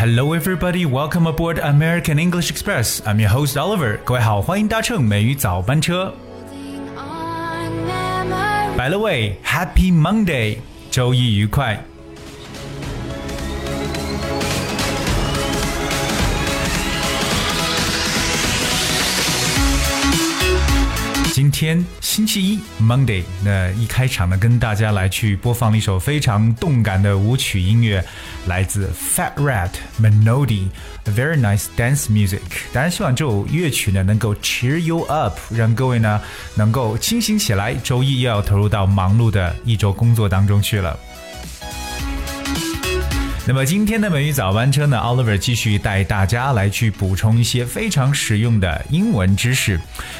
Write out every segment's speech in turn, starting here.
Good morning and hello everybody. Welcome aboard American English Express. I'm your host Oliver. 各位好，欢迎搭乘美语早班车。By the way, Happy Monday，周一愉快。 今天星期一，Monday，那一开场呢，跟大家来去播放了一首非常动感的舞曲音乐，来自 Fat Rat Melody，a very nice dance music。当然，希望这首乐曲呢能够 cheer you up，让各位呢能够清醒起来。周一又要投入到忙碌的一周工作当中去了。那么今天的美语早班车呢，Oliver 继续带大家来去补充一些非常实用的英文知识。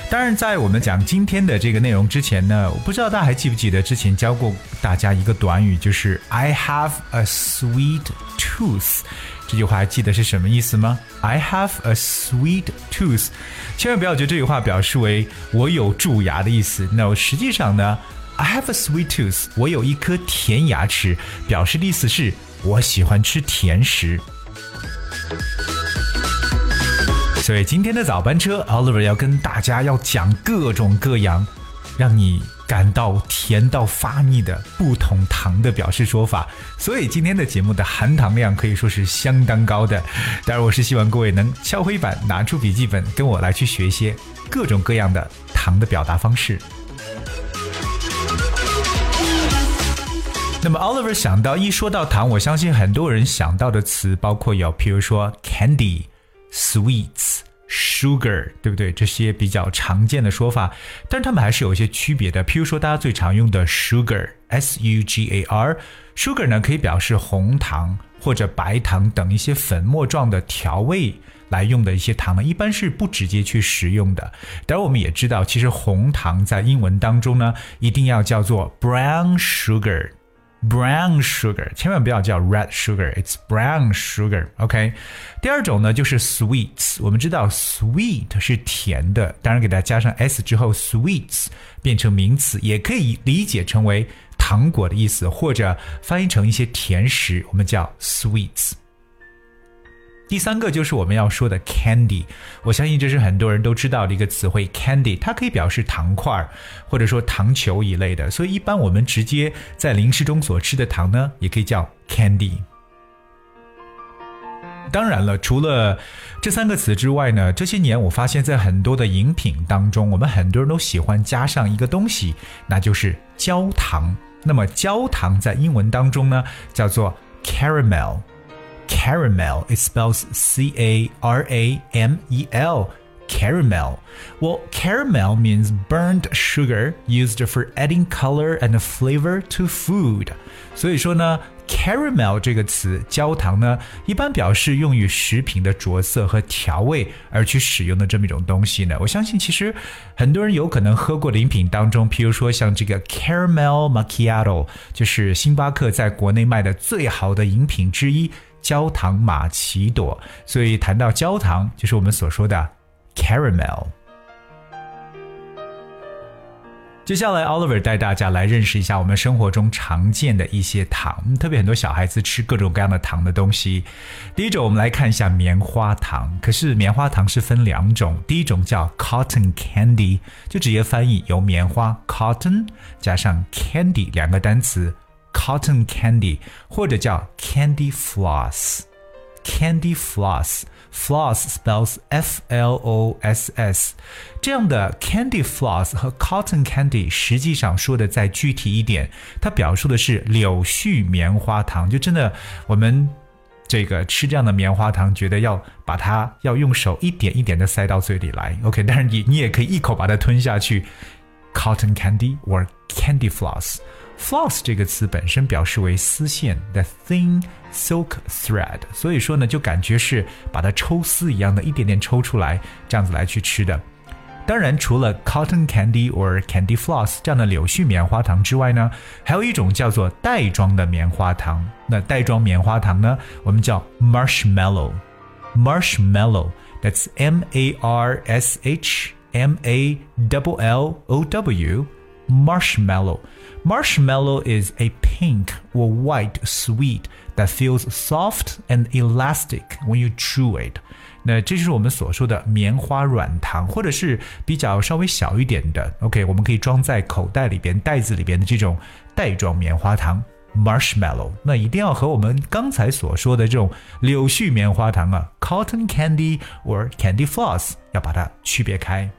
当然，在我们讲今天的这个内容之前呢，我不知道大家还记不记得之前教过大家一个短语，就是 I have a sweet tooth。这句话还记得是什么意思吗？I have a sweet tooth。千万不要觉得这句话表示为我有蛀牙的意思。那实际上呢，I have a sweet tooth，我有一颗甜牙齿，表示的意思是。我喜欢吃甜食，所以今天的早班车，Oliver 要跟大家要讲各种各样让你感到甜到发腻的不同糖的表示说法。所以今天的节目的含糖量可以说是相当高的。当然，我是希望各位能敲黑板，拿出笔记本，跟我来去学一些各种各样的糖的表达方式。那么 Oliver 想到一说到糖，我相信很多人想到的词包括有，譬如说 candy、sweets、sugar，对不对？这些比较常见的说法，但是它们还是有一些区别的。譬如说，大家最常用的 sugar，s u g a r，sugar 呢可以表示红糖或者白糖等一些粉末状的调味来用的一些糖呢，一般是不直接去食用的。当然，我们也知道，其实红糖在英文当中呢，一定要叫做 brown sugar。Brown sugar，千万不要叫 red sugar，it's brown sugar。OK，第二种呢就是 sweets。我们知道 sweet 是甜的，当然给它加上 s 之后，sweets 变成名词，也可以理解成为糖果的意思，或者翻译成一些甜食，我们叫 sweets。第三个就是我们要说的 candy，我相信这是很多人都知道的一个词汇。candy 它可以表示糖块或者说糖球一类的，所以一般我们直接在零食中所吃的糖呢，也可以叫 candy。当然了，除了这三个词之外呢，这些年我发现，在很多的饮品当中，我们很多人都喜欢加上一个东西，那就是焦糖。那么焦糖在英文当中呢，叫做 caramel。caramel. It spells C A R A M E L. Caramel. Well, caramel means burnt sugar used for adding color and flavor to food. 所以说呢，caramel 这个词，焦糖呢，一般表示用于食品的着色和调味而去使用的这么一种东西呢。我相信，其实很多人有可能喝过的饮品当中，譬如说像这个 caramel macchiato，就是星巴克在国内卖的最好的饮品之一。 焦糖玛奇朵，所以谈到焦糖，就是我们所说的 caramel。接下来，Oliver 带大家来认识一下我们生活中常见的一些糖，特别很多小孩子吃各种各样的糖的东西。第一种，我们来看一下棉花糖。可是棉花糖是分两种，第一种叫 cotton candy，就直接翻译由棉花 cotton 加上 candy 两个单词。Cotton candy 或者叫 candy floss。Candy floss, floss spells F L O S S。这样的 candy floss 和 cotton candy 实际上说的再具体一点，它表述的是柳絮棉花糖。就真的我们这个吃这样的棉花糖，觉得要把它要用手一点一点的塞到嘴里来。OK，但是你你也可以一口把它吞下去。Cotton candy or candy floss。Floss 这个词本身表示为丝线，the thin silk thread，所以说呢，就感觉是把它抽丝一样的，一点点抽出来，这样子来去吃的。当然，除了 cotton candy or candy floss 这样的柳絮棉花糖之外呢，还有一种叫做袋装的棉花糖。那袋装棉花糖呢，我们叫 marshmallow，marshmallow，that's M A R S H M A L L O W。marshmallow。Marshmallow is a pink or white sweet that feels soft and elastic when you chew it. 那这就是我们所说的棉花软糖，或者是比较稍微小一点的。OK，我们可以装在口袋里边、袋子里边的这种袋装棉花糖 （marshmallow）。那一定要和我们刚才所说的这种柳絮棉花糖啊 （cotton candy or candy floss） 要把它区别开。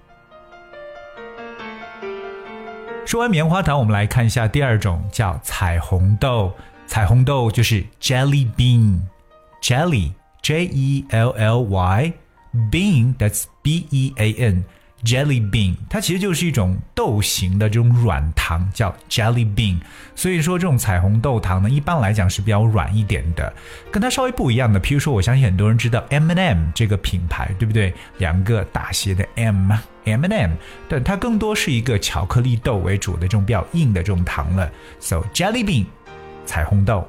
说完棉花糖，我们来看一下第二种，叫彩虹豆。彩虹豆就是 jelly bean，jelly J E L L Y bean that's B E A N jelly bean，它其实就是一种豆形的这种软糖，叫 jelly bean。所以说这种彩虹豆糖呢，一般来讲是比较软一点的，跟它稍微不一样的。譬如说，我相信很多人知道 M&M 这个品牌，对不对？两个大写的 M。M&M，但它更多是一个巧克力豆为主的这种比较硬的这种糖了。So jelly bean，彩虹豆。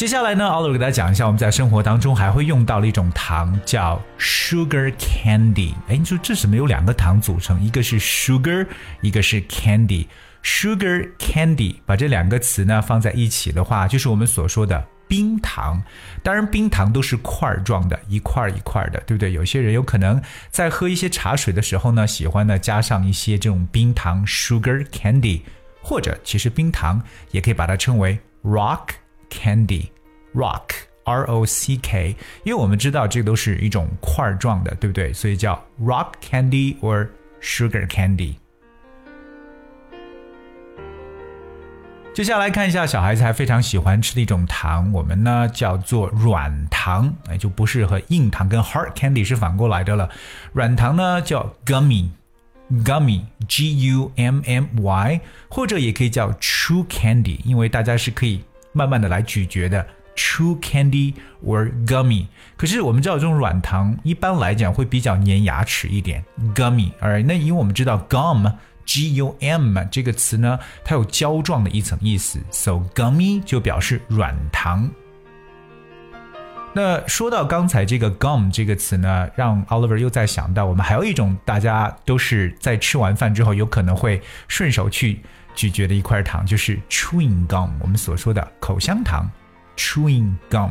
接下来呢，奥乐给大家讲一下，我们在生活当中还会用到的一种糖，叫 sugar candy。哎，你说这怎么有两个糖组成？一个是 sugar，一个是 candy。sugar candy，把这两个词呢放在一起的话，就是我们所说的。冰糖，当然冰糖都是块儿状的，一块一块的，对不对？有些人有可能在喝一些茶水的时候呢，喜欢呢加上一些这种冰糖 （sugar candy），或者其实冰糖也可以把它称为 rock candy（rock r o c k），因为我们知道这个都是一种块状的，对不对？所以叫 rock candy or sugar candy。接下来看一下小孩子还非常喜欢吃的一种糖，我们呢叫做软糖，哎，就不是和硬糖跟 hard candy 是反过来的了。软糖呢叫 gummy，gummy，g u m m y，或者也可以叫 chew candy，因为大家是可以慢慢的来咀嚼的 chew candy or gummy。可是我们知道这种软糖一般来讲会比较粘牙齿一点，gummy，而那因为我们知道 gum。gum 这个词呢，它有胶状的一层意思，so gummy 就表示软糖。那说到刚才这个 gum 这个词呢，让 Oliver 又在想到，我们还有一种大家都是在吃完饭之后有可能会顺手去咀嚼的一块糖，就是 chewing gum，我们所说的口香糖，chewing gum。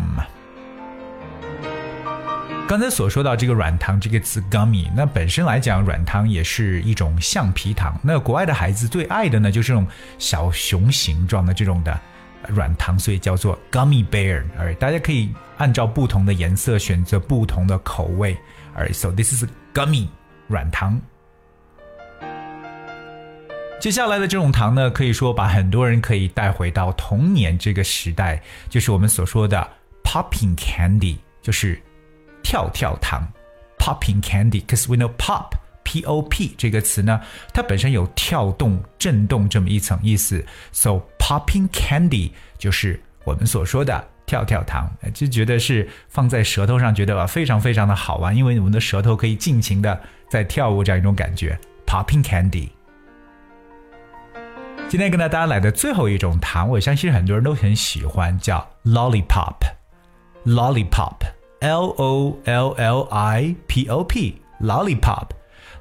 刚才所说到这个软糖这个词 gummy，那本身来讲，软糖也是一种橡皮糖。那国外的孩子最爱的呢，就是这种小熊形状的这种的软糖，所以叫做 gummy bear。而大家可以按照不同的颜色选择不同的口味。而 so this is gummy 软糖。接下来的这种糖呢，可以说把很多人可以带回到童年这个时代，就是我们所说的 popping candy，就是。跳跳糖，popping candy，cause we know pop P O P 这个词呢，它本身有跳动、震动这么一层意思，so popping candy 就是我们所说的跳跳糖，就觉得是放在舌头上，觉得非常非常的好玩，因为我们的舌头可以尽情的在跳舞这样一种感觉，popping candy。今天跟大家来的最后一种糖，我相信很多人都很喜欢，叫 lollipop，lollipop。L O L L I P O P,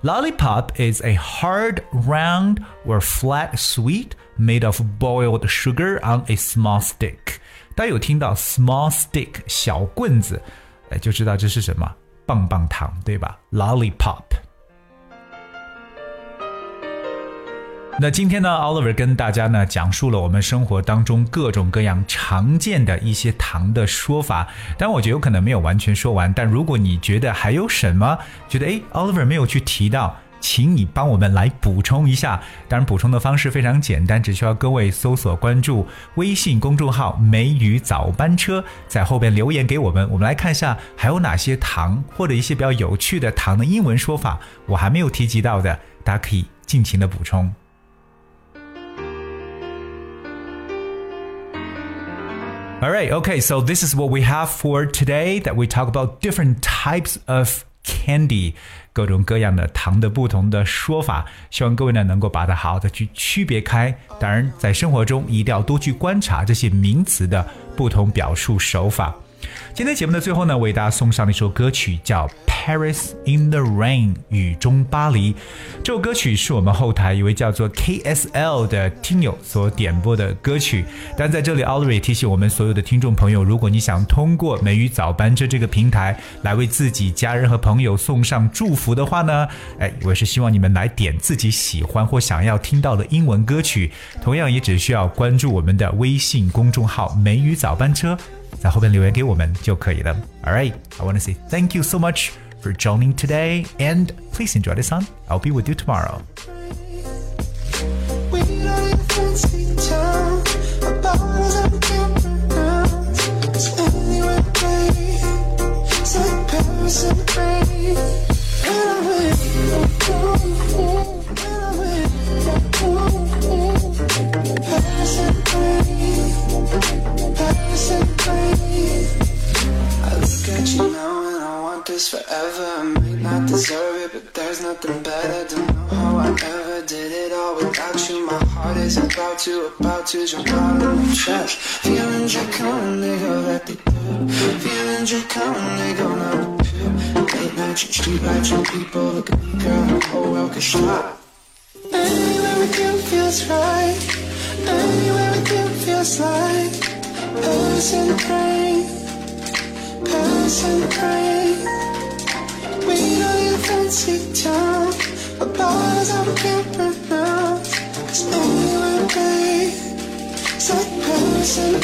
lollipop. Lollipop is a hard, round, or flat sweet made of boiled sugar on a small stick. 大家有听到 small stick 小棍子，哎，就知道这是什么棒棒糖，对吧？Lollipop。 那今天呢，Oliver 跟大家呢讲述了我们生活当中各种各样常见的一些糖的说法，但我觉得有可能没有完全说完。但如果你觉得还有什么觉得诶 o l i v e r 没有去提到，请你帮我们来补充一下。当然，补充的方式非常简单，只需要各位搜索关注微信公众号“梅雨早班车”，在后边留言给我们，我们来看一下还有哪些糖或者一些比较有趣的糖的英文说法，我还没有提及到的，大家可以尽情的补充。All right, okay, so this is what we have for today that we talk about different types of candy，各种各样的糖的不同的说法，希望各位呢能够把它好好的去区别开。当然，在生活中一定要多去观察这些名词的不同表述手法。今天节目的最后呢，为大家送上的一首歌曲叫《Paris in the Rain》雨中巴黎。这首歌曲是我们后台一位叫做 KSL 的听友所点播的歌曲。但在这里 a l r y 提醒我们所有的听众朋友，如果你想通过美语早班车这个平台来为自己家人和朋友送上祝福的话呢，哎，我是希望你们来点自己喜欢或想要听到的英文歌曲。同样也只需要关注我们的微信公众号“美语早班车”。在后边留言给我们就可以了。All right, I want to say thank you so much for joining today, and please enjoy the sun. I'll be with you tomorrow. nothing without you. My heart is about to, about to jump out of my chest. Feelings are coming, they go like they do. Feelings are coming, they go number two. Late nights and street and people look at me, girl, the whole world could stop. Anywhere with you feels right. Anywhere with you feels like Paris and rain, Paris. We know you fancy town i'm so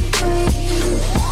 free.